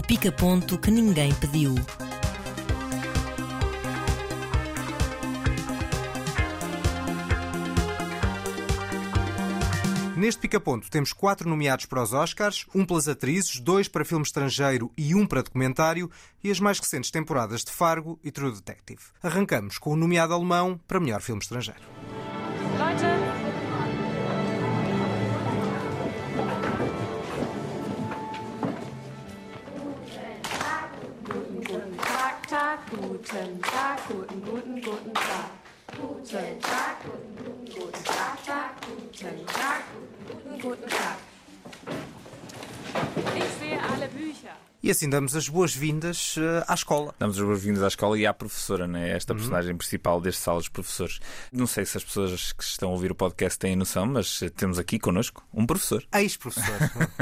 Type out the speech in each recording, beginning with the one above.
O pica-ponto que ninguém pediu. Neste pica-ponto temos quatro nomeados para os Oscars, um pelas atrizes, dois para filme estrangeiro e um para documentário, e as mais recentes temporadas de Fargo e True Detective. Arrancamos com o nomeado alemão para melhor filme estrangeiro. Leute, guten Tag, guten, guten, guten Tag. Guten Tag, guten, guten Tag, Tag, guten Tag, guten, guten Tag. Ich sehe alle Bücher. E assim damos as boas-vindas eh, à escola. Damos as boas-vindas à escola e à professora, né? Uhum. esta personagem principal deste sala dos professores. Não sei se as pessoas que estão a ouvir o podcast têm noção, mas temos aqui connosco um professor. Ex-professor.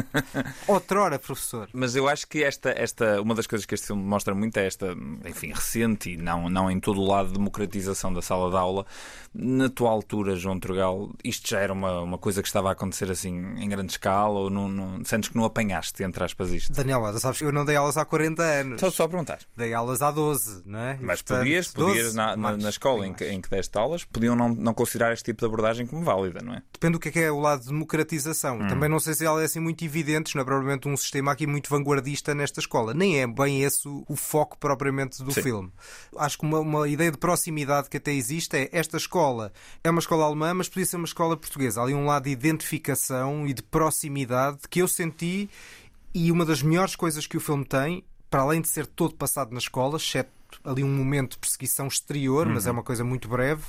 Outrora professor. Mas eu acho que esta, esta, uma das coisas que este filme mostra muito é esta, enfim, recente e não, não em todo o lado, democratização da sala de aula. Na tua altura, João Trugal, isto já era uma, uma coisa que estava a acontecer assim em grande escala ou não, não, sentes que não apanhaste, entre aspas, isto? Daniela, sabes que eu não dei aulas há 40 anos. Só, só a perguntar. Dei aulas há 12, não é? E, Mas portanto, podias, 12, podias na, na, na escola em que, em que deste aulas, podiam não, não considerar este tipo de abordagem como válida, não é? Depende do que é, que é o lado de democratização. Hum. Também não sei se ela é assim muito evidente, não é propriamente um sistema aqui muito vanguardista nesta escola. Nem é bem esse o, o foco propriamente do Sim. filme. Acho que uma, uma ideia de proximidade que até existe é esta escola é uma escola alemã, mas podia ser uma escola portuguesa. Há ali um lado de identificação e de proximidade que eu senti e uma das melhores coisas que o filme tem, para além de ser todo passado na escola, exceto ali um momento de perseguição exterior, mas é uma coisa muito breve,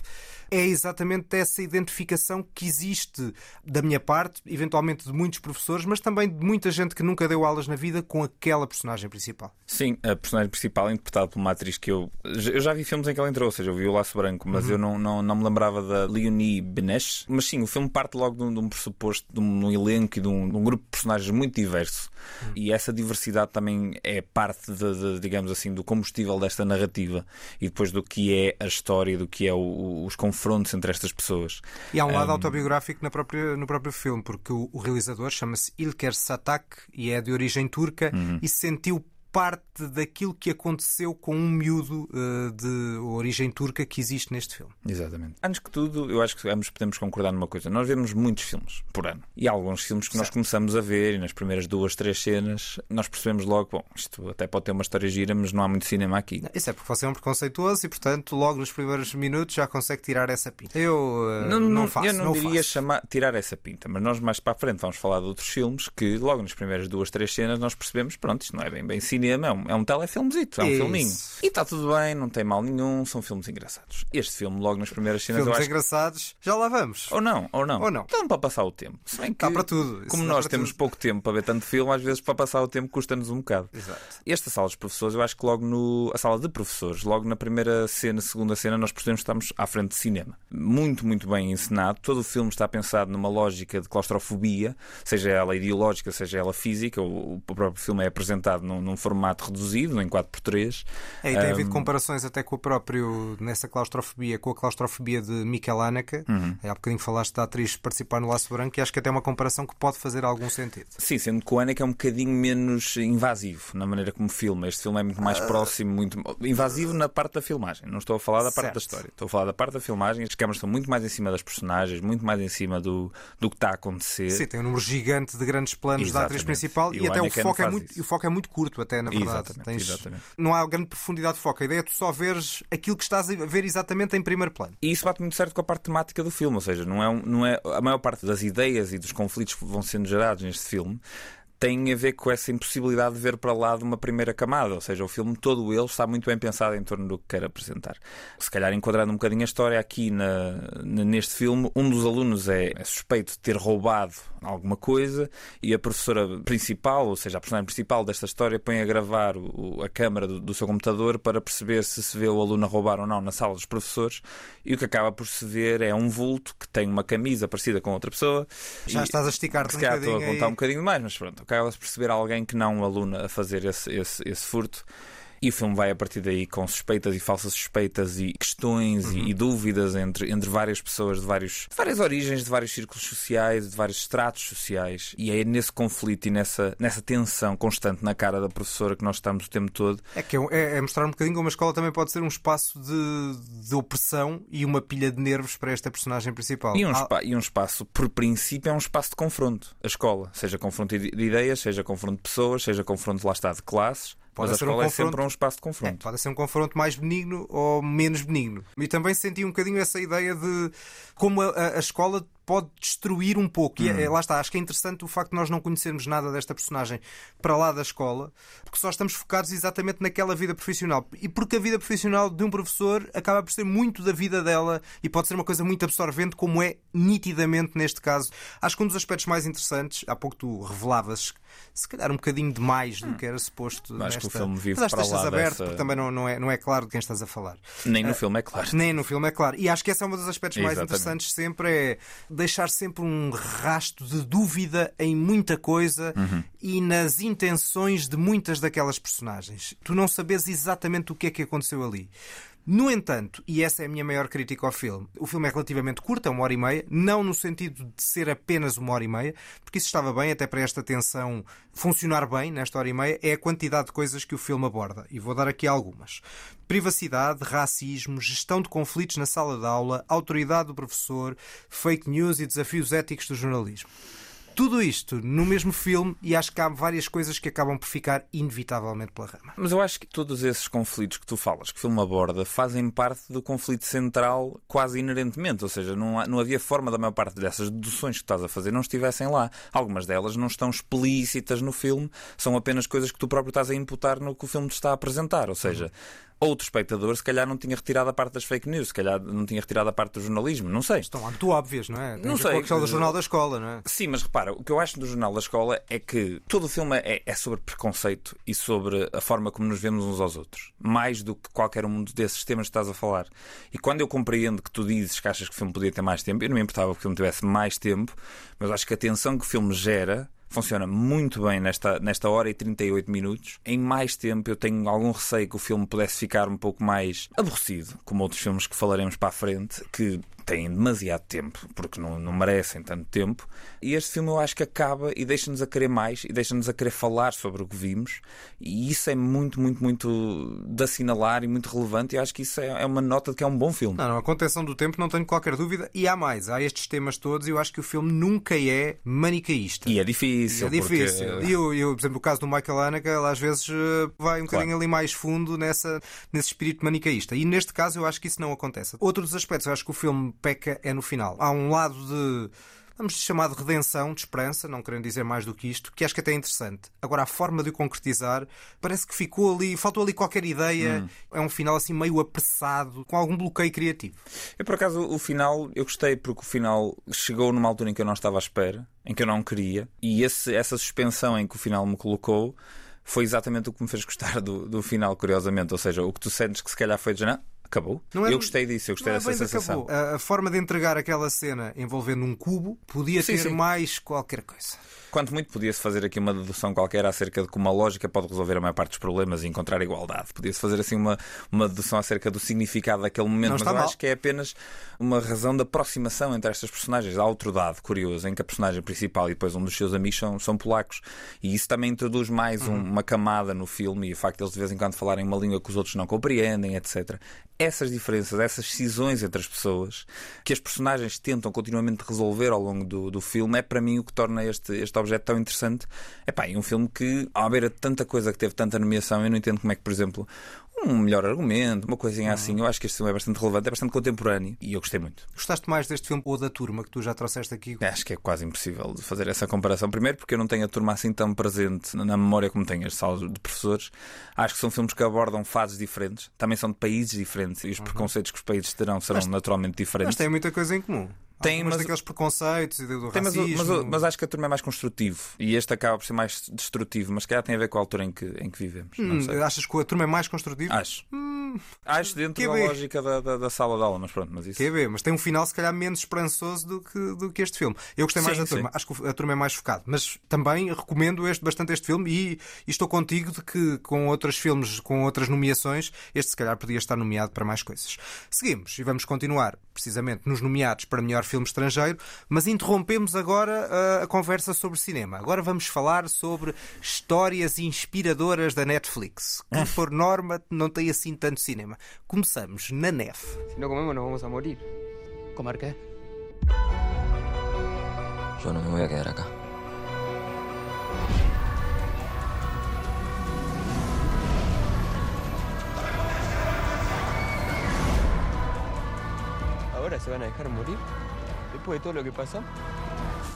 é exatamente essa identificação que existe da minha parte, eventualmente de muitos professores, mas também de muita gente que nunca deu aulas na vida com aquela personagem principal. Sim, a personagem principal é interpretada por uma atriz que eu. Eu já vi filmes em que ela entrou, ou seja, eu vi o Laço Branco, mas eu não, não, não me lembrava da Leonie Benesch. Mas sim, o filme parte logo de um, de um pressuposto, de um, de um elenco e de um, de um grupo de personagens muito diverso. E essa diversidade também é parte, de, digamos assim, do combustível desta narrativa e depois do que é a história, do que é o- os confrontos entre estas pessoas. E há um lado Um, autobiográfico na própria- no próprio filme, porque o, o realizador chama-se Ilker Satak e é de origem turca e sentiu parte daquilo que aconteceu com um miúdo eh, de origem turca que existe neste filme. Exatamente. Antes que tudo, eu acho que ambos podemos concordar numa coisa. Nós vemos muitos filmes por ano. E há alguns filmes que nós Certo. começamos a ver e nas primeiras duas, três cenas nós percebemos logo, bom, isto até pode ter uma história gira, mas não há muito cinema aqui. Isso é porque você é um preconceituoso e, portanto, logo nos primeiros minutos já consegue tirar essa pinta. Eu eh, não, faço, eu não, não diria faço. chamar, tirar essa pinta, mas nós mais para a frente vamos falar de outros filmes que logo nas primeiras duas, três cenas nós percebemos, pronto, isto não é bem bem cinema, é um, é um telefilmezito, é um Isso. filminho. E está tudo bem, não tem mal nenhum, são filmes engraçados. Este filme, logo nas primeiras cenas, Filmes eu acho engraçados, já lá vamos. Ou não, ou não. Ou não. Então para passar o tempo. Se bem que, Dá para tudo. Isso Como nós temos tudo. pouco tempo para ver tanto filme, às vezes para passar o tempo custa-nos um bocado. Exato. Esta sala dos professores, eu acho que logo no. A sala de professores, logo na primeira cena, segunda cena, nós percebemos que estamos à frente de cinema. Muito, muito bem encenado. Todo o filme está pensado numa lógica de claustrofobia, seja ela ideológica, seja ela física. O, o próprio filme é apresentado num, num formato reduzido, em 4x3. É, e tem havido Um, comparações até com o próprio, nessa claustrofobia, com a claustrofobia de Mikel Haneke. Uhum. Há bocadinho falaste da atriz participar no Laço Branco e acho que até é uma comparação que pode fazer algum sentido. Sim, sendo que o Anneke é um bocadinho menos invasivo na maneira como filma. Este filme é muito mais próximo, muito invasivo na parte da filmagem. Não estou a falar da parte Certo. da história. Estou a falar da parte da filmagem. As câmaras estão muito mais em cima das personagens, muito mais em cima do, do que está a acontecer. Sim, tem um número gigante de grandes planos da atriz Exatamente. principal E e, até o não foco, é muito, o foco é muito curto, até na verdade. Exatamente, exatamente. Não há grande profundidade de foco. A ideia é tu só veres aquilo que estás a ver exatamente em primeiro plano. E isso bate muito certo com a parte temática do filme, ou seja, não é, um- não é a maior parte das ideias e dos conflitos que vão sendo gerados neste filme tem a ver com essa impossibilidade de ver para lá de uma primeira camada, ou seja, o filme todo ele está muito bem pensado em torno do que quer apresentar. Se calhar enquadrando um bocadinho a história aqui na- neste filme, um dos alunos é, é suspeito de ter roubado alguma coisa e a professora principal, ou seja, a personagem principal desta história, põe a gravar o- a câmara do, do seu computador para perceber se se vê o aluno a roubar ou não na sala dos professores e o que acaba por se ver é um vulto que tem uma camisa parecida com outra pessoa. Já E- estás a esticar-te se um calhar estou a bocadinho contar aí. um bocadinho mais, mas pronto, acaba-se por perceber alguém que não um aluno a fazer esse, esse, esse furto. E o filme vai a partir daí com suspeitas e falsas suspeitas e questões Uhum. e, e dúvidas entre, entre várias pessoas de, vários, de várias origens, de vários círculos sociais, de vários estratos sociais. E é nesse conflito e nessa, nessa tensão constante na cara da professora que nós estamos o tempo todo. É que é, é- é mostrar um bocadinho como a escola também pode ser um espaço de, de opressão e uma pilha de nervos para esta personagem principal. E um, Ah, e um espaço, por princípio, é um espaço de confronto. A escola, seja confronto de de ideias, seja confronto de pessoas, seja confronto, lá está, de classes. Pode mas a ser um escola é confronto- sempre um espaço de É, confronto. pode ser um confronto mais benigno ou menos benigno. E também senti um bocadinho essa ideia de como a- a escola pode destruir um pouco. E é- lá está, acho que é interessante o facto de nós não conhecermos nada desta personagem para lá da escola, porque só estamos focados exatamente naquela vida profissional. E porque a vida profissional de um professor acaba por ser muito da vida dela e pode ser uma coisa muito absorvente, como é nitidamente neste caso. Acho que um dos aspectos mais interessantes, há pouco tu revelavas se calhar um bocadinho demais do que era suposto. Hum. Acho que o nesta- filme vive Mas para lá aberto, dessa- porque também não, não, é, não é claro de quem estás a falar. Nem no filme, é claro. Nem no filme, é claro. E acho que esse é um dos aspectos mais Exatamente. interessantes sempre, é deixar sempre um rasto de dúvida em muita coisa Uhum. e nas intenções de muitas daquelas personagens. Tu não sabes exatamente o que é que aconteceu ali. No entanto, e essa é a minha maior crítica ao filme, o filme é relativamente curto, é uma hora e meia, não no sentido de ser apenas uma hora e meia, porque isso estava bem, até para esta tensão funcionar bem nesta hora e meia, é a quantidade de coisas que o filme aborda. E vou dar aqui algumas: privacidade, racismo, gestão de conflitos na sala de aula, autoridade do professor, fake news e desafios éticos do jornalismo. Tudo isto no mesmo filme, e acho que há várias coisas que acabam por ficar inevitavelmente pela rama. Mas eu acho que todos esses conflitos que tu falas, que o filme aborda, fazem parte do conflito central quase inerentemente. Ou seja, não, há- não havia forma da maior parte dessas deduções que estás a fazer não estivessem lá. Algumas delas não estão explícitas no filme, são apenas coisas que tu próprio estás a imputar no que o filme te está a apresentar. Ou seja, outro espectador se calhar não tinha retirado a parte das fake news, se calhar não tinha retirado a parte do jornalismo, não sei. Estão lá muito óbvias, não é? Tem Não sei. A questão do jornal da escola, não é? Sim, mas repara, o que eu acho do Jornal da Escola é que todo o filme é, é sobre preconceito e sobre a forma como nos vemos uns aos outros. Mais do que qualquer um desses temas que estás a falar. E quando eu compreendo que tu dizes que achas que o filme podia ter mais tempo, eu não me importava que o filme tivesse mais tempo, mas acho que a tensão que o filme gera funciona muito bem nesta, nesta hora e 38 minutos. Em mais tempo, eu tenho algum receio que o filme pudesse ficar um pouco mais aborrecido, como outros filmes que falaremos para a frente, que têm demasiado tempo, porque não, não merecem tanto tempo. E este filme eu acho que acaba e deixa-nos a querer mais e deixa-nos a querer falar sobre o que vimos. E isso é muito, muito, muito de assinalar e muito relevante. E acho que isso é, é uma nota de que é um bom filme. Não, não, a contenção do tempo não tenho qualquer dúvida. E há mais, há estes temas todos e eu acho que o filme nunca é manicaísta. E é difícil. É difícil. porque- E eu, eu, por exemplo, o caso do Michael Haneke, ele às vezes eh, vai um Claro. bocadinho ali mais fundo nessa, nesse espírito manicaísta. E neste caso eu acho que isso não acontece. Outro dos aspectos eu acho que o filme peca é no final. Há um lado de. Vamos chamar de redenção, de esperança, não querendo dizer mais do que isto, que acho que até é interessante. Agora, a forma de o concretizar parece que ficou ali, faltou ali qualquer ideia. É um final assim meio apressado, com algum bloqueio criativo. Eu, por acaso, o final, eu gostei porque o final chegou numa altura em que eu não estava à espera, em que eu não queria, e esse- essa suspensão em que o final me colocou foi exatamente o que me fez gostar do, do final, curiosamente. Ou seja, o que tu sentes que se calhar foi de já, acabou. Não é- eu gostei disso, eu gostei é dessa de sensação. A, a forma de entregar aquela cena envolvendo um cubo podia Sim, ter sim. mais qualquer coisa. Quanto muito podia-se fazer aqui uma dedução qualquer acerca de como a lógica pode resolver a maior parte dos problemas e encontrar igualdade. Podia-se fazer assim uma, uma dedução acerca do significado daquele momento, mas eu mal. acho que é apenas uma razão de aproximação entre estas personagens. Há outro dado curioso em que a personagem principal e depois um dos seus amigos são, são polacos. E isso também introduz mais um- uma camada no filme e o facto de eles de vez em quando falarem uma língua que os outros não compreendem, etc. Essas diferenças, essas cisões entre as pessoas que as personagens tentam continuamente resolver ao longo do, do filme é para mim o que torna este, este objeto tão interessante. É pá, um filme que, à beira de tanta coisa que teve tanta nomeação, eu não entendo como é que, por exemplo, um melhor argumento, uma coisinha assim, eu acho que este filme é bastante relevante, é bastante contemporâneo e eu gostei muito. Gostaste mais deste filme ou da turma que tu já trouxeste aqui? Acho que é quase impossível de fazer essa comparação. Primeiro, porque eu não tenho a turma assim tão presente na memória como tenho as salas de professores. Acho que são filmes que abordam fases diferentes, também são de países diferentes e os preconceitos que os países terão serão naturalmente diferentes. Mas tem muita coisa em comum. Tem, mas- daqueles preconceitos e do Tem, mas, racismo. mas, mas acho que a turma é mais construtivo e este acaba por ser mais destrutivo, mas se calhar tem a ver com a altura em que, em que vivemos. Hum, achas que a turma é mais construtiva? Acho. Hum, Acho dentro da lógica da, da, da sala de aula, mas pronto, mas isso. QB, mas tem um final se calhar menos esperançoso do que, do que este filme. Eu gostei mais Sim, da turma, sim. acho que a turma é mais focada, mas também recomendo este, bastante este filme e, e estou contigo de que com outros filmes, com outras nomeações, este se calhar podia estar nomeado para mais coisas. Seguimos e vamos continuar precisamente nos nomeados para melhor filme estrangeiro, mas interrompemos agora a, a conversa sobre cinema. Agora vamos falar sobre histórias inspiradoras da Netflix, que por norma não tem assim tanto cinema. Começamos na neve. Si no comemos nos vamos a morir. ¿Comer qué? Yo no me voy a quedar acá. ¿Ahora se van a dejar morir? Todo lo que.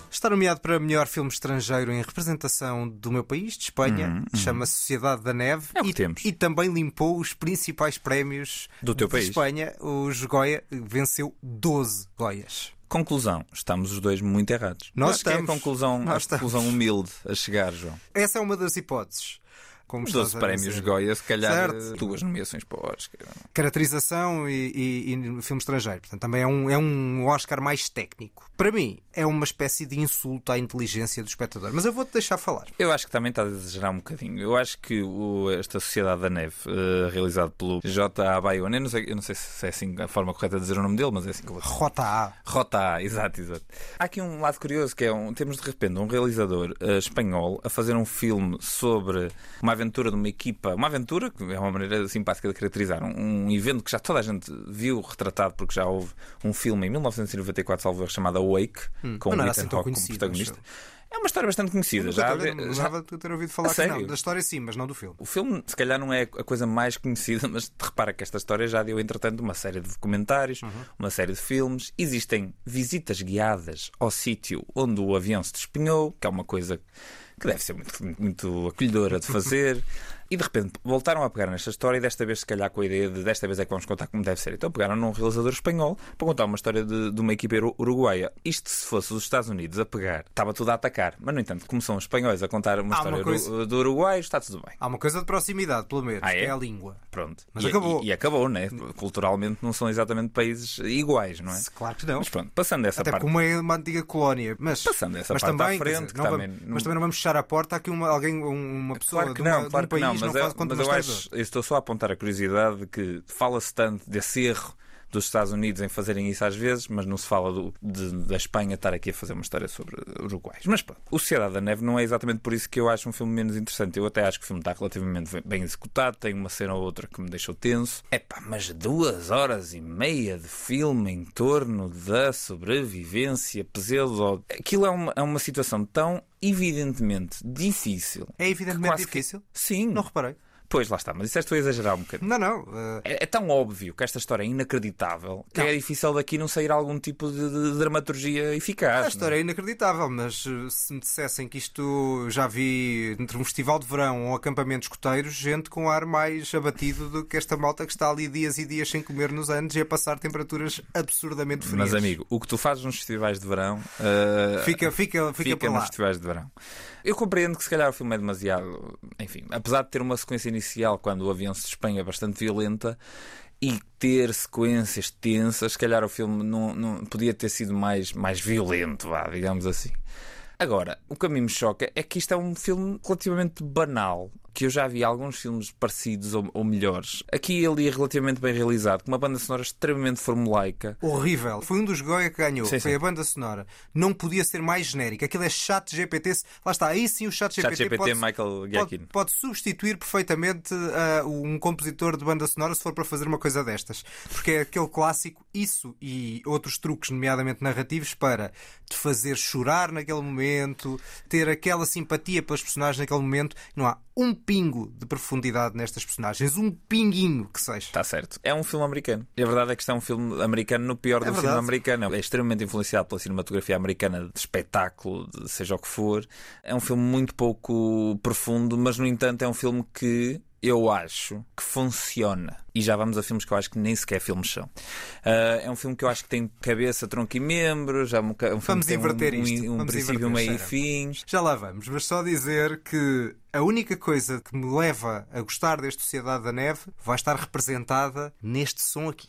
Está nomeado para melhor filme estrangeiro em representação do meu país, de Espanha. Chama-se Sociedade da Neve. É o que e, temos. e também limpou os principais prémios Do teu de país. Espanha. Os Goya venceu 12 Goias. Conclusão: estamos os dois muito errados. Nós Acho que é a estamos. conclusão, a estamos. conclusão humilde a chegar, João. Essa é uma das hipóteses. Como estás 12 a prémios. Goya, se calhar Certo. eh, duas nomeações para o Oscar. Caracterização e, e- e filme estrangeiro. Portanto, também é um, é um Oscar mais técnico. Para mim, é uma espécie de insulto à inteligência do espectador. Mas eu vou-te deixar falar. Eu acho que também está a exagerar um bocadinho. Eu acho que o- esta Sociedade da Neve, eh, realizado pelo J.A. Bayona, eu não, sei, eu não sei se é assim a forma correta de dizer o nome dele, mas é assim que eu vou dizer. Rota A. Rota A, exato, exato. Há aqui um lado curioso que é um, temos de repente um realizador eh, espanhol a fazer um filme sobre uma aventura de uma equipa, uma aventura que é uma maneira simpática de caracterizar, um, um evento que já toda a gente viu retratado porque já houve um filme em 1994 salvo chamado Awake com mas não o Ethan assim Hawke como protagonista. É uma história bastante conhecida. Já, já- não ter ouvido falar que não. Da história sim, mas não do filme. o filme, se calhar, não é a coisa mais conhecida, mas repara que esta história já deu, entretanto, uma série de documentários, Uhum. uma série de filmes. Existem visitas guiadas ao sítio onde o avião se despenhou, que é uma coisa que deve ser muito, muito acolhedora de fazer. E de repente voltaram a pegar nesta história e desta vez, se calhar, com a ideia de desta vez é que vamos contar como deve ser. Então pegaram num realizador espanhol para contar uma história de, de uma equipa uru- uruguaia. Isto, se fosse os Estados Unidos a pegar, estava tudo a atacar. Mas, no entanto, como são os espanhóis a contar uma Há uma história coisa- do, Uruguai, está tudo bem. Há uma coisa de proximidade, pelo menos, Ah, que é? é a língua. Pronto. Mas e, acabou. E, e acabou, né? Culturalmente não são exatamente países iguais, não é? Claro que não. Mas pronto, passando essa Até parte. uma é uma antiga colónia. Mas, Passando essa mas parte também, à frente, dizer, não também vamos- não- mas também não vamos fechar a porta a que uma, alguém, um- uma pessoa Claro que de, uma- não, de claro um que país não, não, mas, faz eu, conta mas eu acho, estou só a apontar a curiosidade de que fala-se tanto desse erro dos Estados Unidos em fazerem isso às vezes, mas não se fala do- de- da Espanha estar aqui a fazer uma história sobre uruguais. Mas pronto, o Sociedade da Neve não é exatamente por isso que eu acho um filme menos interessante. Eu até acho que o filme está relativamente bem- executado, tem uma cena ou outra que me deixou tenso. É pá, mas duas horas e meia de filme em torno da sobrevivência, pesadelo. Aquilo é uma, é uma situação tão evidentemente difícil. É evidentemente Quase que- difícil. Sim. Não reparei. Pois lá está, mas isso estou a exagerar um bocadinho. Não, não. eh, É, é tão óbvio que esta história é inacreditável que é difícil daqui não sair algum tipo de, de dramaturgia eficaz. a história é inacreditável, mas eh, se me dissessem que isto já vi entre um festival de verão ou um acampamento de escoteiros, gente com ar mais abatido do que esta malta que está ali dias e dias sem comer nos anos e a passar temperaturas absurdamente não é? frias. Mas amigo, o que tu fazes nos festivais de verão eh, Fica, fica, fica, fica para nos lá. festivais de verão. Eu compreendo que se calhar o filme é demasiado. Enfim, apesar de ter uma sequência inicial quando o avião se despenha bastante violenta e ter sequências tensas, se calhar o filme não, não podia ter sido mais, mais violento, vá, digamos assim. Agora, o que a mim me choca é que isto é um filme relativamente banal. Que eu já vi alguns filmes parecidos ou, ou melhores. Aqui ele é relativamente bem realizado, com uma banda sonora extremamente formulaica. Horrível. Foi um dos Goya que ganhou. Sim, Foi sim. a banda sonora. Não podia ser mais genérica. Aquilo é chat GPT. Lá está. Aí sim o chat GPT, Chat GPT pode, Michael pode, Giacchino. pode substituir perfeitamente ah, um compositor de banda sonora se for para fazer uma coisa destas. Porque é aquele clássico, isso e outros truques, nomeadamente narrativos, para te fazer chorar naquele momento, ter aquela simpatia pelas personagens naquele momento. Não há um pingo de profundidade nestas personagens. Um pinguinho que seja. Está certo. É um filme americano. E a verdade é que isto é um filme americano no pior É do filme verdade. americano. É extremamente influenciado pela cinematografia americana de espetáculo, de seja o que for. É um filme muito pouco profundo, mas no entanto é um filme que eu acho que funciona. E já vamos a filmes que eu acho que nem sequer filmes são. Ah, é um filme que eu acho que tem cabeça, tronco e membros. É um, um filme Vamos inverter um, isto. um, um Vamos princípio, meio e fim. Já lá vamos, mas só dizer que a única coisa que me leva a gostar deste Sociedade da Neve vai estar representada neste som aqui.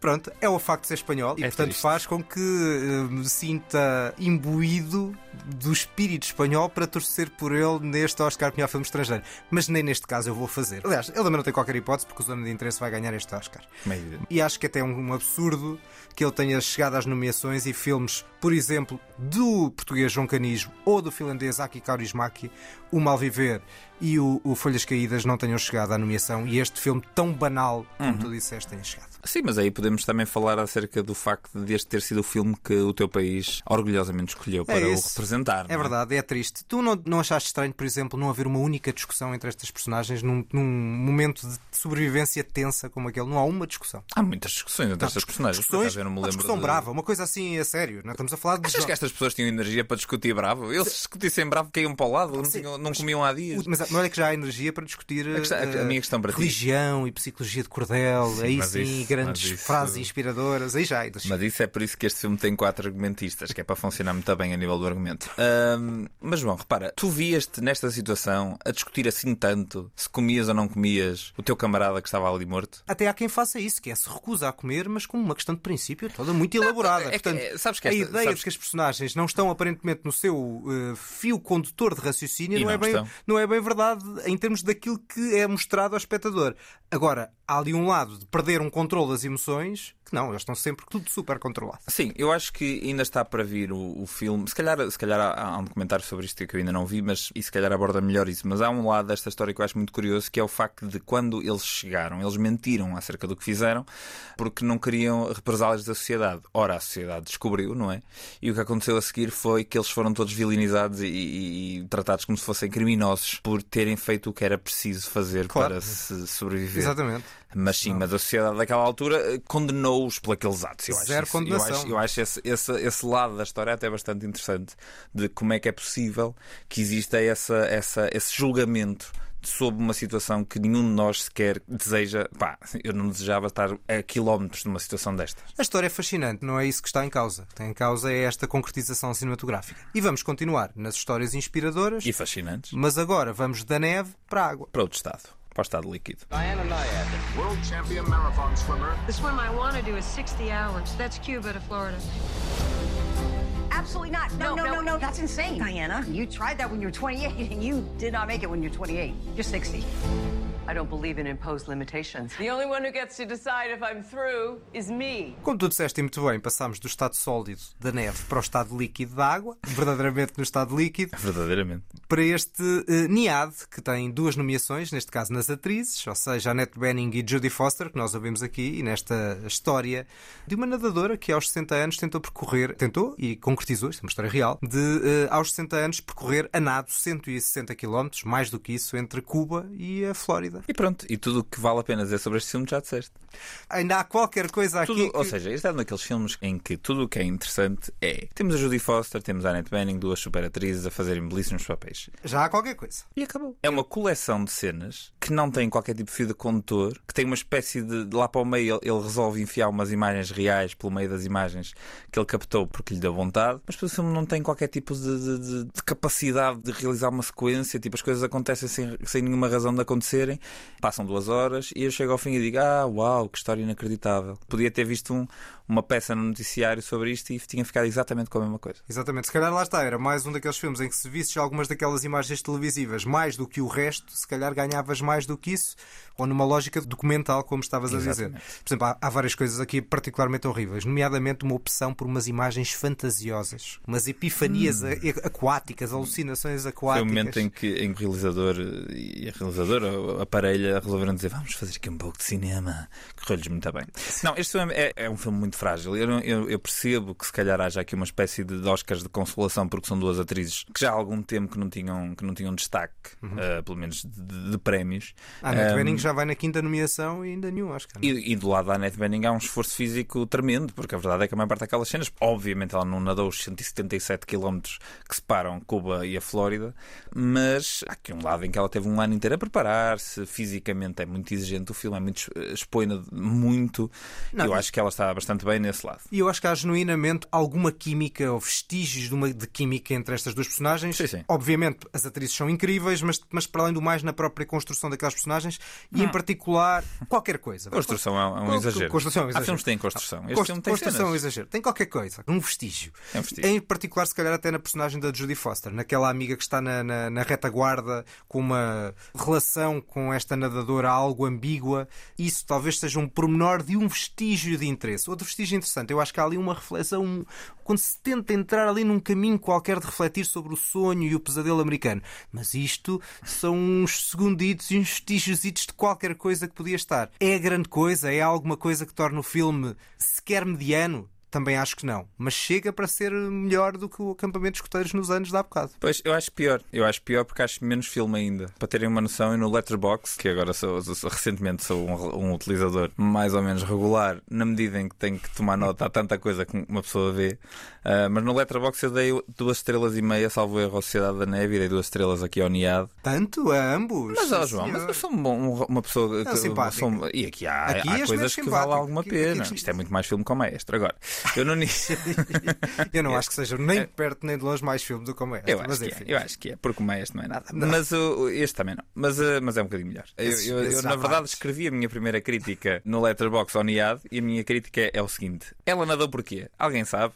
Pronto, é o facto de ser espanhol e, É portanto, triste. faz com que eh, me sinta imbuído do espírito espanhol para torcer por ele neste Oscar melhor filme estrangeiro. Mas nem neste caso eu vou fazer. Aliás, ele também não tem qualquer hipótese porque o Zona de Interesse vai ganhar este Oscar. Meio- E acho que até é um absurdo que ele tenha chegado às nomeações e filmes, por exemplo, do português João Canijo ou do finlandês Aki Kaurismäki, O Malviver e o, o Folhas Caídas não tenham chegado à nomeação e este filme tão banal como Uhum. tu disseste tenha chegado. Sim, mas aí podemos também falar acerca do facto de este ter sido o filme que o teu país orgulhosamente escolheu para o isso. Representar. É não verdade, é triste. Tu não, não achaste estranho, por exemplo, não haver uma única discussão entre estas personagens num, num momento de sobrevivência tensa como aquele? Não há uma discussão. Há muitas discussões entre estas personagens. Discussões, eu não me uma discussão de- brava, uma coisa assim a sério. Não estamos a falar de. Achas que estas pessoas tinham energia para discutir bravo? Eles se discutissem bravo caíam para o lado, não, Sim, não comiam há dias. Mas olha que já há energia para discutir A questão- a- eh, minha questão para ti. religião e psicologia de cordel, aí mas sim, isso- grandes isso- frases inspiradoras, aí já. Mas isso é por isso que este filme tem quatro argumentistas, que é para funcionar muito bem a nível do argumento. Ahm, mas João, repara, tu vieste nesta situação a discutir assim tanto se comias ou não comias o teu camarada que estava ali morto? Até há quem faça isso, que é se recusa a comer, mas com uma questão de princípio toda muito elaborada. é Portanto, é- sabes que a esta- ideia sabes- de que as personagens não estão aparentemente no seu eh, fio condutor de raciocínio E não, é não bem, estão. não é bem verdade em termos daquilo que é mostrado ao espectador. Agora, há ali um lado de perder um controle das emoções, que não, eles estão sempre tudo super controlado. Sim, eu acho que ainda está para vir o, o filme. Se calhar, se calhar há, há um documentário sobre isto que eu ainda não vi, mas e se calhar aborda melhor isso. Mas há um lado desta história que eu acho muito curioso, que é o facto de quando eles chegaram, eles mentiram acerca do que fizeram, porque não queriam represálias da sociedade. Ora, a sociedade descobriu, não é? E o que aconteceu a seguir foi que eles foram todos vilinizados e, e- e tratados como se fossem criminosos por terem feito o que era preciso fazer Claro. para se sobreviver. Exatamente. Mas sim, mas a sociedade daquela altura eh, condenou-os por aqueles atos. Eu acho Zero isso- eu acho, eu acho esse, esse, esse lado da história até bastante interessante de como é que é possível que exista essa, essa, esse julgamento sobre uma situação que nenhum de nós sequer deseja. Pá, eu não desejava estar a quilómetros de uma situação destas. A história é fascinante, não é isso que está em causa. O que tem em causa é esta concretização cinematográfica. E vamos continuar nas histórias inspiradoras, E fascinantes. mas agora vamos da neve para a água. Para outro estado. Para o estado líquido. Diana Nyad. World champion marathon swimmer. The swim I want to do is 60 hours. That's Cuba to Florida. Absolutely not. No, no, no, no, That's insane. Diana, you tried that when you were 28 and you did not make it when you're 28. You're 60. I don't believe in imposed limitations. The only one who gets to decide if I'm through is me. Como tu disseste muito bem, passámos do estado sólido da neve para o estado líquido da água, verdadeiramente no estado líquido, Verdadeiramente. para este eh, NIAD, que tem duas nomeações, neste caso nas atrizes, ou seja, Annette Bening e Jodie Foster, que nós ouvimos aqui, e nesta história de uma nadadora que aos 60 anos tentou percorrer, tentou e concretizou, isto é uma história real, de eh, aos 60 anos percorrer a nado 160 km, mais do que isso, entre Cuba e a Flórida. E pronto, e tudo o que vale a pena dizer sobre este filme já disseste. Ainda há qualquer coisa aqui. Tudo, que- Ou seja, este é um daqueles filmes em que tudo o que é interessante é. Temos a Judy Foster, temos a Annette Bening, duas super atrizes a fazerem belíssimos papéis. Já há qualquer coisa. E acabou. É uma coleção de cenas que não tem qualquer tipo de fio de condutor, que tem uma espécie de. de lá para o meio ele, resolve enfiar umas imagens reais pelo meio das imagens que ele captou porque lhe deu vontade, mas o filme não tem qualquer tipo de, de- de- de capacidade de realizar uma sequência, tipo as coisas acontecem sem, sem nenhuma razão de acontecerem, passam duas horas e eu chego ao fim e digo: Ah, uau, que história inacreditável. Podia ter visto um- uma peça no noticiário sobre isto e tinha ficado exatamente com a mesma coisa. Exatamente, se calhar lá está, era mais um daqueles filmes em que se visses algumas daquelas imagens televisivas mais do que o resto, se calhar ganhavas mais do que isso, ou numa lógica documental, como estavas a dizer. Exatamente. Por exemplo, há, há várias coisas aqui particularmente horríveis, nomeadamente uma opção por umas imagens fantasiosas, umas epifanias a- aquáticas, alucinações Foi aquáticas. o momento em que, em que o realizador e a realizadora, parelha resolveram dizer vamos fazer aqui um pouco de cinema. Correu-lhes muito bem. Não, este filme é, é um filme muito frágil. Eu, eu- eu percebo que se calhar haja aqui uma espécie de Oscars de consolação porque são duas atrizes que já há algum tempo que não tinham, que não tinham destaque, eh, pelo menos de, de prémios. A Annette Um, Bening já vai na quinta nomeação e ainda nenhum, acho que. E, e do lado da Annette Bening há um esforço físico tremendo, porque a verdade é que a maior parte daquelas cenas, obviamente ela não nadou os 177 km que separam Cuba e a Flórida, mas há aqui um lado em que ela teve um ano inteiro a preparar-se, fisicamente é muito exigente, o filme é muito expõe muito, Não, eu acho que ela está bastante bem nesse lado. E eu acho que há genuinamente alguma química ou vestígios de, uma, de química entre estas duas personagens. Sim, sim. Obviamente, as atrizes são incríveis, mas, mas para além do mais, na própria construção daquelas personagens e, em particular, qualquer coisa. Construção é um, é um exagero. Construção é um Há exagero. filmes que têm construção. Este Const- tem construção é um cenas. exagero. Tem qualquer coisa, um vestígio. É um vestígio. Em particular, se calhar, até na personagem da Judy Foster, naquela amiga que está na, na, na retaguarda com uma relação com esta nadadora algo ambígua. Isso talvez seja um pormenor de um vestígio de interesse. Outro vestígio interessante, eu acho que há ali uma reflexão, um- quando se tenta entrar ali num caminho qualquer de refletir sobre o sonho e o pesadelo americano. Mas isto são uns segunditos e uns vestígios de qualquer coisa que podia estar. É grande coisa? É alguma coisa que torna o filme sequer mediano? Também acho que não. Mas chega para ser melhor do que o acampamento de escoteiros nos anos de há bocado. Pois, eu acho pior. Eu acho pior porque acho menos filme ainda. Para terem uma noção, eu no Letterboxd, que agora sou, sou- recentemente sou um, um utilizador mais ou menos regular, na medida em que tenho que tomar nota a tanta coisa que uma pessoa vê. Ah, mas no Letterboxd eu dei duas estrelas e meia, salvo erro, à Sociedade da Neve, e dei duas estrelas aqui ao Niad. Tanto a ambos. Mas, ó, Sim, João, mas eu sou um um- uma pessoa. Não, que- simpático. sou- e aqui há, Aqui há coisas que valem alguma Aqui- pena. aqui- Isto é muito mais filme que o maestro. Agora, eu não. Eu não acho que seja nem de perto nem de longe mais filme do que o Maestro. Eu acho, mas que enfim. é, eu acho que é, porque o maestro não é nada. Mas o, este também não. Mas, eh, mas é um bocadinho melhor. Eu, Esses- eu- eu, na verdade, escrevi a minha primeira crítica no Letterboxd ao Niad e a minha crítica é, é o seguinte: ela nadou porquê? Alguém sabe?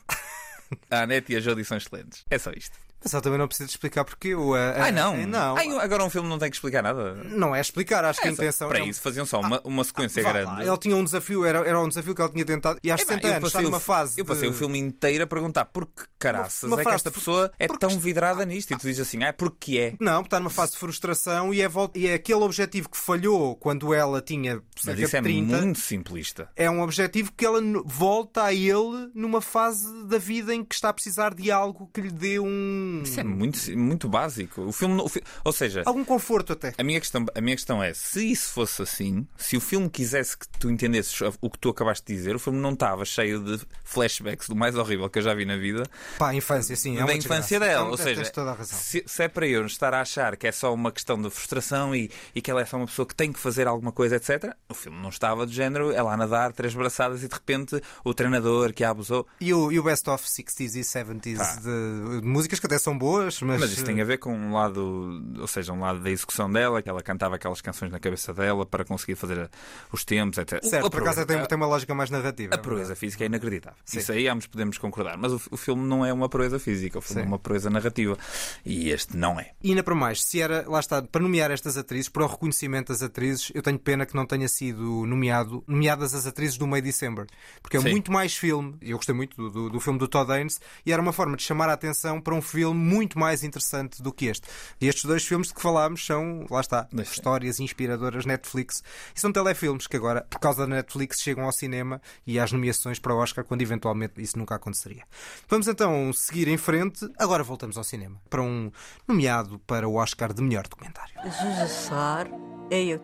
A Anete e a Jodie são excelentes. É só isto. Mas ela também não precisa de explicar porque o. a- a- Ai não! não. Ai, agora um filme não tem que explicar nada. Não é explicar, acho que a É intenção para é. isso faziam só uma, uma sequência lá, grande. Ele tinha um desafio, era, era um desafio que ele tinha tentado. E É, 60 eu anos está passei o- numa fase. Eu passei de- o filme inteiro a perguntar por que caraças Uma- uma é que esta pessoa é porque- tão vidrada nisto? E tu dizes assim, ah, é porque é. Não, porque está numa fase de frustração e é, vol- e é aquele objetivo que falhou quando ela tinha Mas isso de é 30. muito simplista. é um objetivo que ela volta a ele numa fase da vida em que está a precisar de algo que lhe dê um. Isso é muito, muito básico. O filme, o fi- ou seja, Algum conforto até. a minha, questão, a minha questão é: se isso fosse assim, se o filme quisesse que tu entendesses o que tu acabaste de dizer, o filme não estava cheio de flashbacks do mais horrível que eu já vi na vida Pá, a infância, sim. É da infância desgraça. dela. Então, Ou seja, se, se é para eu estar a achar que é só uma questão de frustração e, e que ela é só uma pessoa que tem que fazer alguma coisa, etc., o filme não estava de género, ela a nadar, três braçadas e de repente o treinador que a abusou. E o, e o Best of 60s e 70s Pá. de, de músicas que até são boas, mas. Mas isso tem a ver com um lado, ou seja, um lado da execução dela, que ela cantava aquelas canções na cabeça dela para conseguir fazer a- os tempos, etc. Certo, A por acaso tem, tem uma lógica mais narrativa. A é proeza verdade. física é inacreditável. Sim. Isso aí ambos podemos concordar. Mas o, o filme não é uma proeza física, o filme Sim. é uma proeza narrativa. E este não é. E ainda para mais, se era, lá está, para nomear estas atrizes, para o reconhecimento das atrizes, eu tenho pena que não tenha sido nomeado, nomeadas as atrizes do May December. Porque é Sim. muito mais filme, e eu gostei muito do, do, do filme do Todd Haynes, e era uma forma de chamar a atenção para um filme filme muito mais interessante do que este. E estes dois filmes de que falámos são, lá está, Deixa. histórias inspiradoras Netflix. E são telefilmes que agora, por causa da Netflix, chegam ao cinema e às nomeações para o Oscar, quando eventualmente isso nunca aconteceria. Vamos então seguir em frente. Agora voltamos ao cinema para um nomeado para o Oscar de melhor documentário. Zuzassar, Eio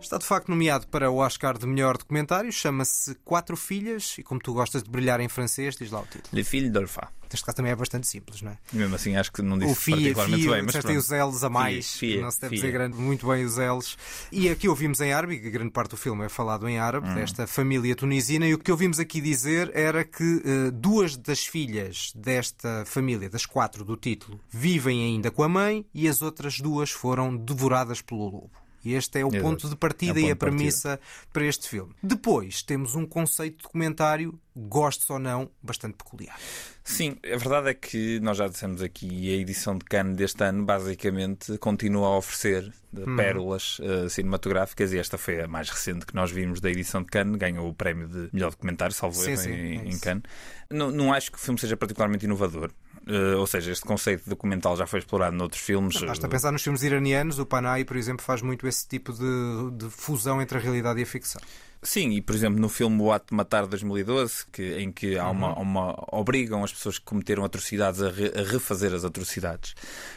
Está de facto nomeado para o Oscar de melhor documentário, chama-se Quatro Filhas, e como tu gostas de brilhar em francês, diz lá o título. Le Fille d'Orpha. Neste caso também é bastante simples, não é? E mesmo assim acho que não disse o FIA, particularmente FIA, bem. Mas tem os L's a mais, Fia, fia, não se deve fia. dizer grande, muito bem os L's. E aqui ouvimos em árabe, e grande parte do filme é falado em árabe, Hum. desta família tunisina, e o que ouvimos aqui dizer era que eh, duas das filhas desta família, das quatro do título, vivem ainda com a mãe e as outras duas foram devoradas pelo lobo. E este é o Exato. ponto de partida É o e a ponto premissa para este filme. Depois temos um conceito documentário, gostes ou não, bastante peculiar. Sim, a verdade é que nós já dissemos aqui, a edição de Cannes deste ano basicamente continua a oferecer de Uhum. pérolas eh, cinematográficas e esta foi a mais recente que nós vimos da edição de Cannes, ganhou o prémio de melhor documentário, salvo Sim, sim, em, é em. Cannes. Não, não acho que o filme seja particularmente inovador. eh, ou seja, este conceito documental já foi explorado noutros filmes. Basta eh, pensar nos filmes iranianos, o Panay, por exemplo, faz muito esse tipo de, de fusão entre a realidade e a ficção. Sim, e por exemplo no filme O Ato de Matar de 2012, que, em que há Uhum. uma, há uma- obrigam as pessoas que cometeram atrocidades a, re- a refazer as atrocidades.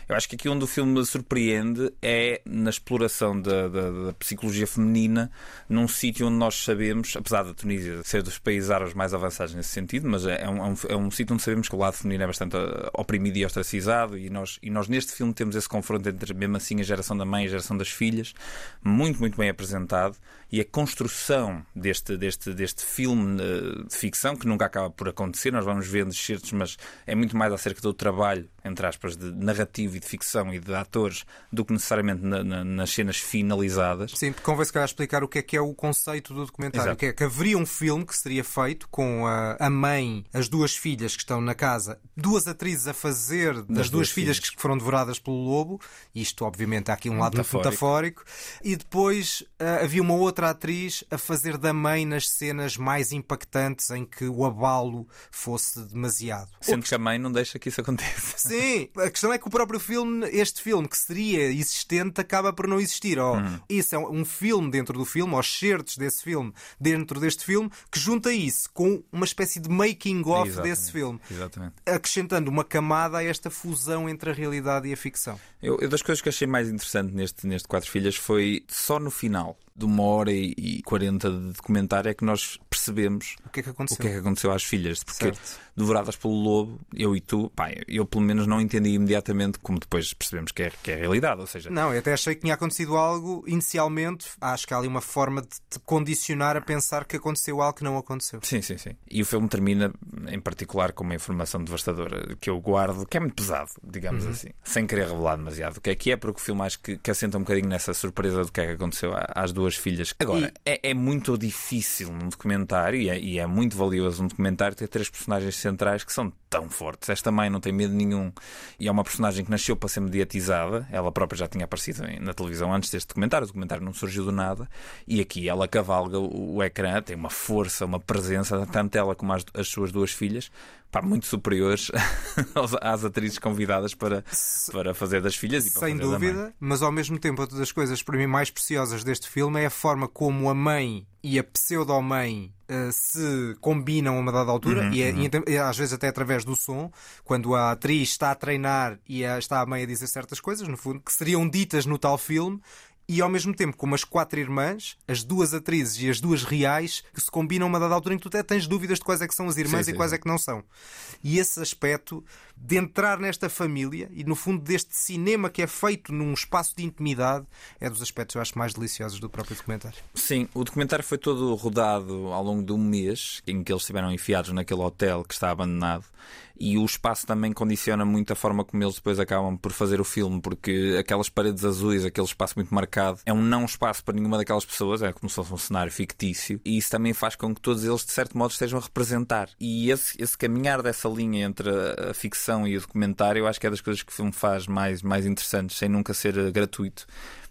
Eu acho que aqui onde o filme surpreende é na exploração da, da- da psicologia feminina num sítio onde nós sabemos, apesar da Tunísia ser dos países árabes mais avançados nesse sentido, mas é um, é um, é um sítio onde sabemos que o lado feminino é bastante ah, oprimido e ostracizado e nós, e nós neste filme temos esse confronto entre mesmo assim a geração da mãe e a geração das filhas, muito, muito bem apresentado e a construção deste, deste, deste filme eh, de ficção, que nunca acaba por acontecer, nós vamos vendo excertos, mas é muito mais acerca do trabalho, entre aspas, de narrativo e de ficção e de atores, do que necessariamente na- na- nas cenas finalizadas. Sim, convém se calhar explicar o que é que é o conceito do documentário. Exato. Que é que haveria um filme que seria feito com a, a mãe, as duas filhas que estão na casa, duas atrizes a fazer das, duas, duas filhas, filhas. que foram devoradas pelo lobo. Isto, obviamente, há aqui um lado Metafórico. metafórico. E depois ah, havia uma outra atriz a fazer da mãe nas cenas mais impactantes em que o abalo fosse demasiado. Sendo que a mãe não deixa que isso aconteça. Sim, a questão é que o próprio filme, este filme que seria existente, acaba por não existir. Ou Hum. isso é um filme dentro do filme, ou certos desse filme dentro deste filme, que junta isso com uma espécie de making-of Exatamente, desse filme, Exatamente. acrescentando uma camada a esta fusão entre a realidade e a ficção. Eu, eu das coisas que achei mais interessante neste, neste Quatro Filhas foi só no final de uma hora e quarenta de documentário é que nós percebemos O que é que o aconteceu? que é que aconteceu às filhas. Porque Certo. devoradas pelo lobo, eu e tu, pá, eu pelo menos não entendi imediatamente como depois percebemos que é, que é a realidade. Ou seja, Não, eu até achei que tinha acontecido algo inicialmente. Acho que há ali uma forma de te condicionar a pensar que aconteceu algo que não aconteceu. Sim, sim, sim. E o filme termina, em particular, com uma informação devastadora que eu guardo, que é muito pesado, digamos Uhum. assim, sem querer revelar demasiado o que é que é, porque o filme acho que, que assenta um bocadinho nessa surpresa do que é que aconteceu às duas filhas. Agora, é, é muito difícil num documentário, e é, e é muito valioso num documentário, ter três personagens centrais que são tão fortes. Esta mãe não tem medo nenhum e é uma personagem que nasceu para ser mediatizada. Ela própria já tinha aparecido na televisão antes deste documentário. O documentário não surgiu do nada. E aqui ela cavalga o, o ecrã, tem uma força, uma presença, tanto ela como as, as suas duas filhas, pá, muito superiores às atrizes convidadas para, para fazer das filhas e para Sem dúvida, mas ao mesmo tempo, outra das coisas para mim mais preciosas deste filme é a forma como a mãe e a pseudo-mãe eh, se combinam a uma dada altura, Uhum, e, é- e até- e às vezes até através do som, quando a atriz está a treinar e a- está a mãe a dizer certas coisas, no fundo, que seriam ditas no tal filme. E ao mesmo tempo, como as quatro irmãs, as duas atrizes e as duas reais, que se combinam a uma dada altura em que tu até tens dúvidas de quais é que são as irmãs Sim, e sim, quais sim. é que não são. E esse aspecto de entrar nesta família e, no fundo, deste cinema que é feito num espaço de intimidade é dos aspectos, eu acho, mais deliciosos do próprio documentário. Sim, o documentário foi todo rodado ao longo de um mês em que eles estiveram enfiados naquele hotel que está abandonado. E o espaço também condiciona muito a forma como eles depois acabam por fazer o filme, porque aquelas paredes azuis, aquele espaço muito marcado, é um não espaço para nenhuma daquelas pessoas, é como se fosse um cenário fictício, e isso também faz com que todos eles, de certo modo, estejam a representar. E esse, esse caminhar dessa linha entre a, a ficção e o documentário, eu acho que é das coisas que o filme faz mais, mais interessantes, sem nunca ser eh, gratuito.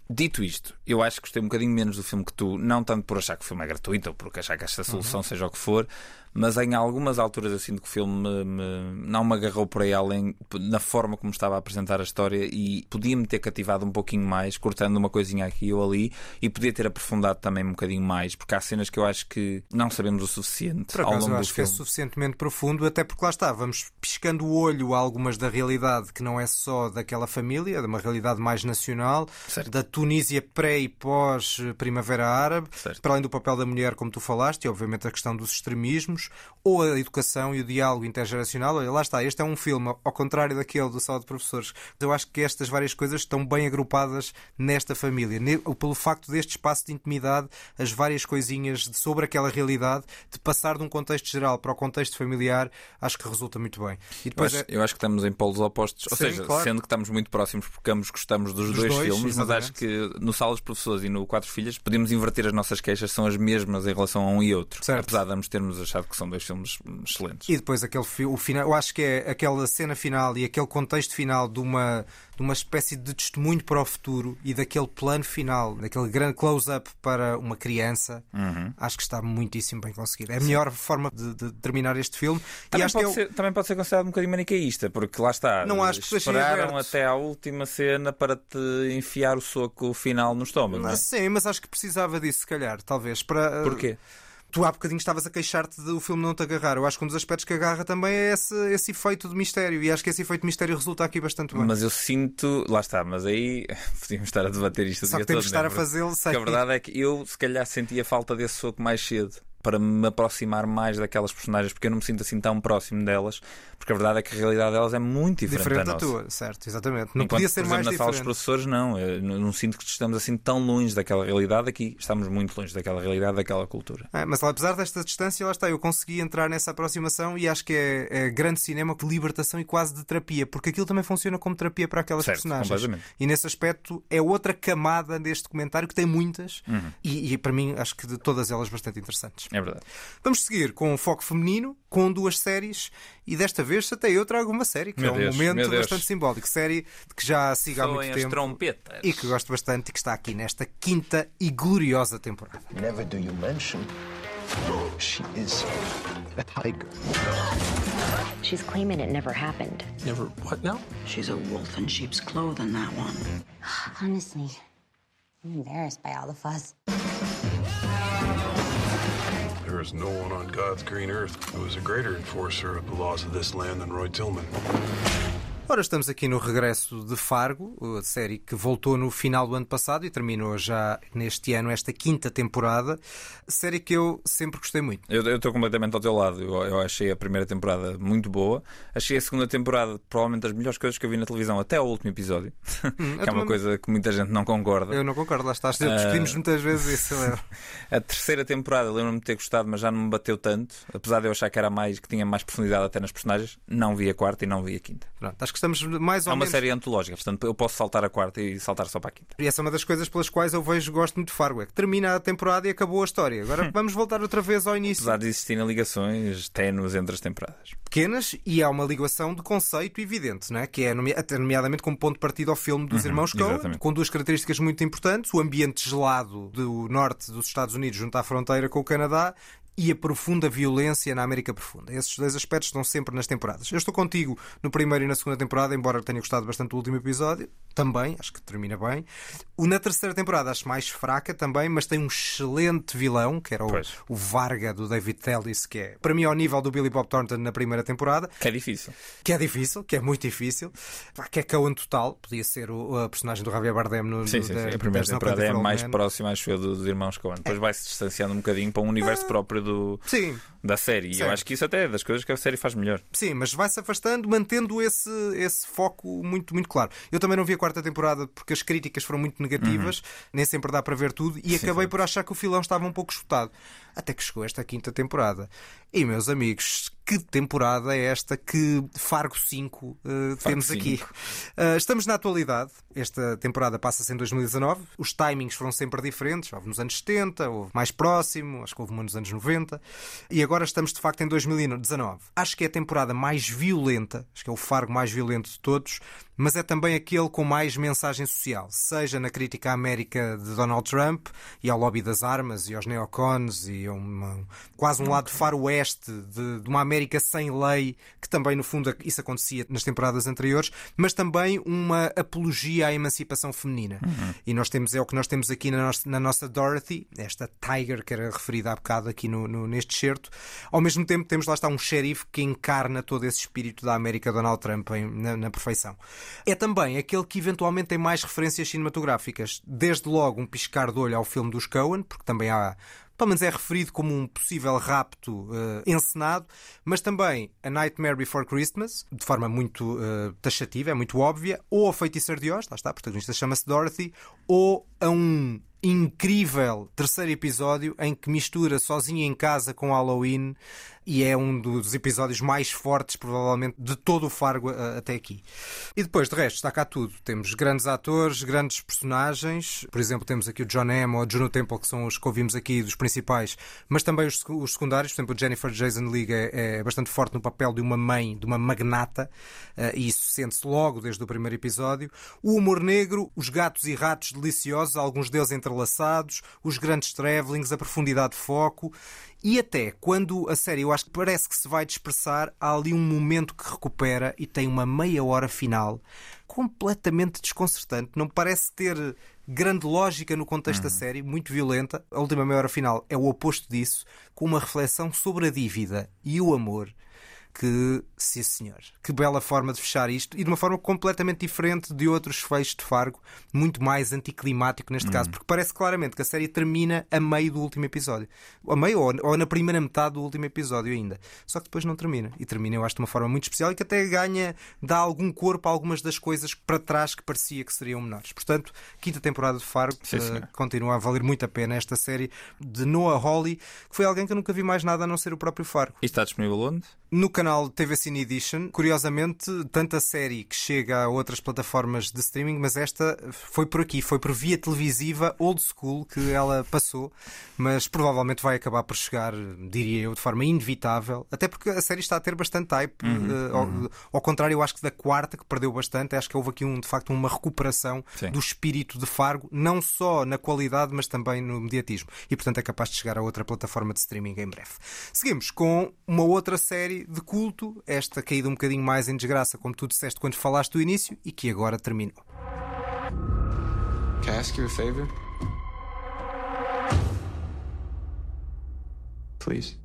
Dito isto, eu acho que gostei um bocadinho menos do filme que tu, não tanto por achar que o filme é gratuito ou por achar que esta solução seja o que for, mas em algumas alturas eu sinto que o filme me- me- não me agarrou por aí além na forma como estava a apresentar a história e podia-me ter cativado um pouquinho mais, cortando uma coisinha aqui ou ali, e podia ter aprofundado também um bocadinho mais, porque há cenas que eu acho que não sabemos o suficiente Por ao acaso, longo eu do acho que é filme. suficientemente profundo, até porque lá está, vamos piscando o olho a algumas da realidade que não é só daquela família, de uma realidade mais nacional, Certo. da Tunísia pré e pós-primavera árabe, Certo. para além do papel da mulher, como tu falaste, e obviamente a questão dos extremismos. Adultos ou a educação e o diálogo intergeracional. Olha, lá está, este é um filme, ao contrário daquele do Sala de Professores. Eu acho que estas várias coisas estão bem agrupadas nesta família. Pelo facto deste espaço de intimidade, as várias coisinhas sobre aquela realidade, de passar de um contexto geral para o contexto familiar, acho que resulta muito bem. E depois eu, acho, é... eu acho que estamos em polos opostos. Ou Sim, seja, claro. sendo que estamos muito próximos porque ambos gostamos dos, dos dois, dois, filmes, exatamente. mas acho que no Sala dos Professores e no Quatro Filhas podemos inverter as nossas queixas, são as mesmas em relação a um e outro. Certo. Apesar de ambos termos achado que são dois filmes excelentes. E depois aquele o final, eu acho que é aquela cena final e aquele contexto final de uma, de uma espécie de testemunho para o futuro e daquele plano final, daquele grande close-up para uma criança, uhum. acho que está muitíssimo bem conseguido. É a melhor forma de, de, terminar este filme. Também, e pode que ser, também pode ser considerado um bocadinho manicaísta, porque lá está. Não acho que esperaram até à última cena para te enfiar o soco final no estômago. Não, é? Sim, mas acho que precisava disso, se calhar, talvez. Para... Porquê? Tu há bocadinho estavas a queixar-te do filme não te agarrar. Eu acho que um dos aspectos que agarra também é esse, esse efeito de mistério. E acho que esse efeito de mistério resulta aqui bastante bem. Mas eu sinto, lá está, mas aí podíamos estar a debater isto Só que temos que estar a fazê-lo sem. a verdade é que eu, se calhar, sentia falta desse soco mais cedo para me aproximar mais daquelas personagens, porque eu não me sinto assim tão próximo delas, porque a verdade é que a realidade delas é muito diferente, diferente da, da tua, certo, exatamente. Não Enquanto, podia ser por exemplo, mais na diferente. sala dos professores, não. Eu não, sinto que estamos assim tão longe daquela realidade. Aqui estamos muito longe daquela realidade, daquela cultura. É, mas apesar desta distância, lá está, eu consegui entrar nessa aproximação e acho que é, é grande cinema de libertação e quase de terapia, porque aquilo também funciona como terapia para aquelas certo, personagens. E nesse aspecto é outra camada deste documentário que tem muitas uhum. e, e, para mim acho que de todas elas bastante interessantes. É verdade. Vamos seguir com um foco feminino, com duas séries e desta vez até eu trago uma série que meu é um Deus, momento bastante simbólico. Série de que já sigo há muito tempo trompetas. e que gosto bastante e que está aqui nesta quinta e gloriosa temporada. Never do you mention she is a tiger. She's claiming it never happened. Never what now? She's a wolf in sheep's clothing, that one. Honestly, I'm embarrassed by all the fuss. There is no one on God's green earth who is a greater enforcer of the laws of this land than Roy Tillman. Ora, estamos aqui no regresso de Fargo, a série que voltou no final do ano passado e terminou já neste ano esta quinta temporada. Série que eu sempre gostei muito. Eu estou completamente ao teu lado. Eu, eu, achei a primeira temporada muito boa. Achei a segunda temporada provavelmente das melhores coisas que eu vi na televisão até ao último episódio. Hum, que é uma coisa que muita gente não concorda. Eu não concordo, lá estás. Discutimos uh... muitas vezes isso. a terceira temporada lembro-me de ter gostado, mas já não me bateu tanto. Apesar de eu achar que era mais, que tinha mais profundidade até nas personagens, não vi a quarta e não vi a quinta. Pronto, acho que estamos mais ou É uma menos... série antológica, portanto eu posso saltar a quarta e saltar só para a quinta. E essa é uma das coisas pelas quais eu vejo gosto muito de Fargo. É que termina a temporada e acabou a história. Agora vamos voltar outra vez ao início. Apesar de existirem ligações ténues entre as temporadas. Pequenas e há uma ligação de conceito evidente, não é? que é nomeadamente como ponto de partida ao filme dos Uhum, irmãos Coen, com duas características muito importantes: o ambiente gelado do norte dos Estados Unidos junto à fronteira com o Canadá e a profunda violência na América Profunda. Esses dois aspectos estão sempre nas temporadas. Eu estou contigo no primeiro e na segunda temporada, embora tenha gostado bastante do último episódio, também, acho que termina bem. O na terceira temporada acho mais fraca também, mas tem um excelente vilão, que era o, o Varga do David Tellis, que é para mim ao nível do Billy Bob Thornton na primeira temporada. Que é difícil. Que é difícil, que é muito difícil. Que é Coen total, podia ser o, a personagem do Javier Bardem no Sim, sim, da, sim. A primeira temporada é mais Man. próxima, acho eu, dos irmãos Coen. Depois É. vai-se distanciando um bocadinho para um universo próprio do, Sim. da série. E eu acho que isso até é das coisas que a série faz melhor. Sim, mas vai-se afastando, mantendo esse, esse foco muito, muito claro. Eu também não vi a quarta temporada porque as críticas foram muito negativas, nem sempre dá para ver tudo, e Uhum. Sim, acabei por achar que o filão estava um pouco esgotado. Até que chegou esta quinta temporada. E, meus amigos, que temporada é esta que Fargo 5 eh, temos 5. aqui? Eh, estamos na atualidade. Esta temporada passa-se em 2019. Os timings foram sempre diferentes. Houve nos anos 70, houve mais próximo, acho que houve uma nos anos 90. E agora estamos, de facto, em 2019. Acho que é a temporada mais violenta, acho que é o Fargo mais violento de todos, mas é também aquele com mais mensagem social, seja na crítica à América de Donald Trump e ao lobby das armas e aos neocons e a uma, quase um lado faroeste de, de uma América sem lei, que também no fundo isso acontecia nas temporadas anteriores, mas também uma apologia à emancipação feminina. Uhum. E nós temos, é o que nós temos aqui na nossa, na nossa Dorothy, esta Tiger que era referida há bocado aqui no, no- neste certo. Ao mesmo tempo temos lá está um xerife que encarna todo esse espírito da América Donald Trump em- na, na perfeição. É também aquele que eventualmente tem mais referências cinematográficas. Desde logo um piscar de olho ao filme dos Coen, porque também há pelo menos é referido como um possível rapto uh, encenado, mas também A Nightmare Before Christmas, de forma muito uh, taxativa, é muito óbvia, ou A Feiticeira de Oz, lá está, a protagonista chama-se Dorothy, ou a um incrível terceiro episódio em que mistura sozinho em casa com Halloween e é um dos episódios mais fortes, provavelmente, de todo o Fargo uh, até aqui. E depois, de resto, está cá tudo. Temos grandes atores, grandes personagens. Por exemplo, temos aqui o John Hamm ou a Juno Temple, que são os que ouvimos aqui dos principais, mas também os, os secundários. Por exemplo, Jennifer Jason Leigh é, é, bastante forte no papel de uma mãe, de uma magnata, uh, e isso sente-se logo desde o primeiro episódio. O humor negro, os gatos e ratos deliciosos, alguns deles entrelaçados, os grandes travelings, a profundidade de foco e até quando a série eu acho que parece que se vai dispersar, há ali um momento que recupera e tem uma meia hora final completamente desconcertante. Não parece ter grande lógica no contexto uhum. da série, muito violenta. A última meia hora final é o oposto disso, com uma reflexão sobre a dívida e o amor que, sim senhor, que bela forma de fechar isto. E de uma forma completamente diferente de outros fechos de Fargo, muito mais anticlimático neste caso, porque parece claramente que a série termina a meio do último episódio, a meio ou, ou, na primeira metade do último episódio ainda, só que depois não termina. E termina, eu acho, de uma forma muito especial e que até ganha, dá algum corpo a algumas das coisas para trás que parecia que seriam menores. Portanto, quinta temporada de Fargo sim, uh, continua a valer muito a pena esta série de Noah Hawley, que foi alguém que eu nunca vi mais nada a não ser o próprio Fargo. E está disponível onde? No canal TV Cine Edition, curiosamente, tanto a série que chega a outras plataformas de streaming, mas esta foi por aqui, foi por via televisiva old school que ela passou, mas provavelmente vai acabar por chegar, diria eu, de forma inevitável, até porque a série está a ter bastante hype, uhum, uh, ao, uhum. ao, contrário, eu acho que da quarta, que perdeu bastante, acho que houve aqui um, de facto uma recuperação Sim. do espírito de Fargo, não só na qualidade, mas também no mediatismo, e portanto é capaz de chegar a outra plataforma de streaming em breve. Seguimos com uma outra série de culto, esta caída um bocadinho mais em desgraça, como tu disseste quando falaste do início, e que agora terminou. Can I ask you a favor? Please.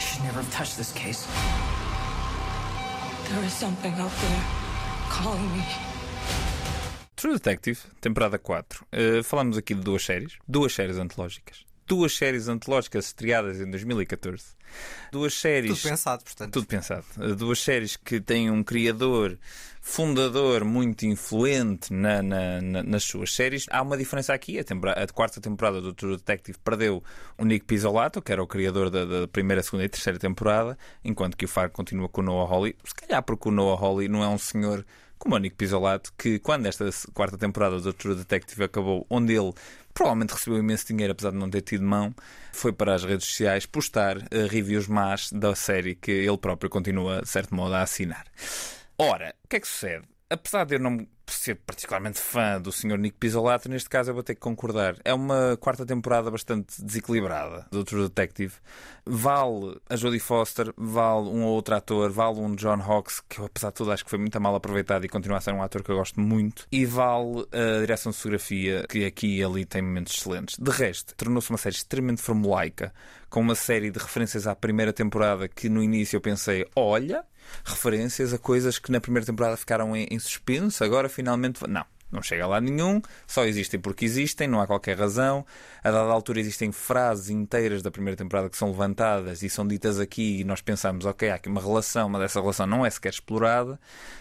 Should never have touched this case. There is something up there. Me. True Detective, temporada 4. Uh, falamos aqui de duas séries, duas séries antológicas. Duas séries antológicas estreadas em 2014. Duas séries. Tudo pensado, portanto. Tudo pensado. Uh, duas séries que têm um criador, fundador muito influente na, na, na, nas suas séries. Há uma diferença aqui. A, a quarta temporada do True Detective perdeu o Nick Pizzolato, que era o criador da, da, primeira, segunda e terceira temporada, enquanto que o Faro continua com o Noah Hawley. Se calhar porque o Noah Hawley não é um senhor como o Nick Pisolato, que quando esta quarta temporada do True Detective acabou, onde ele provavelmente recebeu imenso dinheiro, apesar de não ter tido mão, foi para as redes sociais postar uh, reviews más da série que ele próprio continua, de certo modo, a assinar. Ora, o que é que sucede? Apesar de eu não ser particularmente fã do Sr. Nick Pizzolato, neste caso eu vou ter que concordar. É uma quarta temporada bastante desequilibrada do True Detective. Vale a Jodie Foster, vale um ou outro ator, vale um John Hawkes, que eu, apesar de tudo acho que foi muito mal aproveitado e continua a ser um ator que eu gosto muito. E vale a direção de fotografia, que aqui e ali tem momentos excelentes. De resto, tornou-se uma série extremamente formulaica, com uma série de referências à primeira temporada que no início eu pensei, olha, referências a coisas que na primeira temporada ficaram em, em suspenso, agora finalmente. Não. Não chega lá nenhum, só existem porque existem, não há qualquer razão. A dada altura existem frases inteiras da primeira temporada que são levantadas e são ditas aqui e nós pensamos, ok, há aqui uma relação, mas essa relação não é sequer explorada.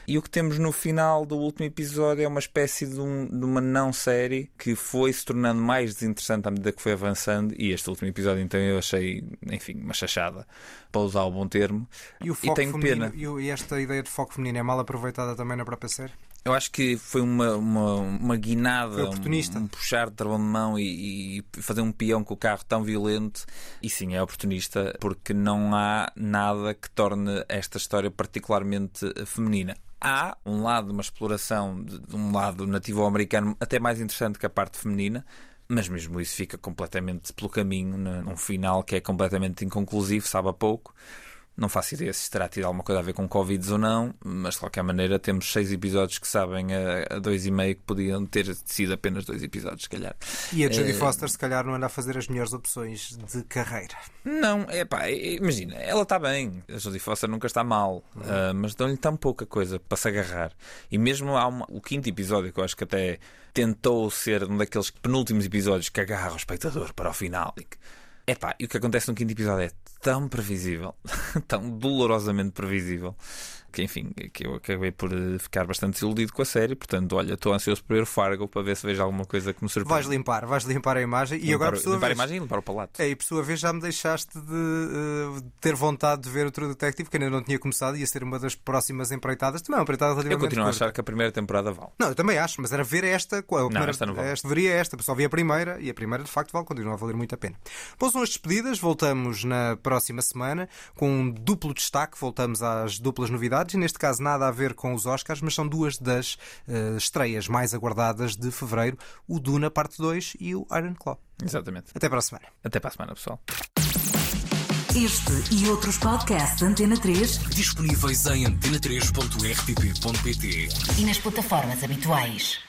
E o que temos no final do último episódio é uma espécie de, um, de uma não-série que foi se tornando mais desinteressante à medida que foi avançando e este último episódio então eu achei, enfim, uma chachada, para usar o bom termo. E, o foco e tenho feminino, pena. E esta ideia de foco feminino é mal aproveitada também na própria série? Eu acho que foi uma, uma, uma guinada, um, um, puxar de travão de mão e, e, fazer um peão com o carro tão violento. E sim, é oportunista, porque não há nada que torne esta história particularmente feminina. Há um lado, uma exploração de, de um lado nativo-americano até mais interessante que a parte feminina, mas mesmo isso fica completamente pelo caminho, num final que é completamente inconclusivo, sabe a pouco Não faço ideia se terá tido alguma coisa a ver com Covid ou não, mas de qualquer maneira temos seis episódios que sabem a, a dois e meio que podiam ter sido apenas dois episódios, se calhar. E a Jodie Eh, Foster, se calhar, não anda a fazer as melhores opções de carreira. Não, é pá, imagina, ela está bem, a Jodie Foster nunca está mal, ah, mas dão-lhe tão pouca coisa para se agarrar. E mesmo há uma- o quinto episódio, que eu acho que até tentou ser um daqueles penúltimos episódios que agarra o espectador para o final. E que, epá, e o que acontece no quinto episódio é tão previsível, tão dolorosamente previsível, que enfim, que eu acabei por eh, ficar bastante desiludido com a série. Portanto, olha, estou ansioso por ver o Fargo para ver se vejo alguma coisa que me surpreenda. Vais limpar, vais limpar a imagem e Limpar agora por sua limpar a vez, imagem e limpar o palato. É, e por sua vez já me deixaste de eh, ter vontade de ver o True Detective, que ainda não tinha começado, ia ser uma das próximas empreitadas. Também é uma empreitada Eu relativamente continuo a achar que a primeira temporada vale. Não, eu também acho, mas era ver esta. qual- A primeira, esta não vale. esta veria esta, só vi a primeira e a primeira de facto vale, continua a valer muito a pena. Bom, são as despedidas, voltamos na próxima semana com um duplo destaque, voltamos às duplas novidades e neste caso nada a ver com os Oscars, mas são duas das eh, estreias mais aguardadas de fevereiro: o Duna Parte 2 e o Iron Claw. Exatamente. Até para a semana. Até para a semana, pessoal. Este e outros podcasts Antena 3 Disponíveis em antena3.rtp.pt e nas plataformas habituais.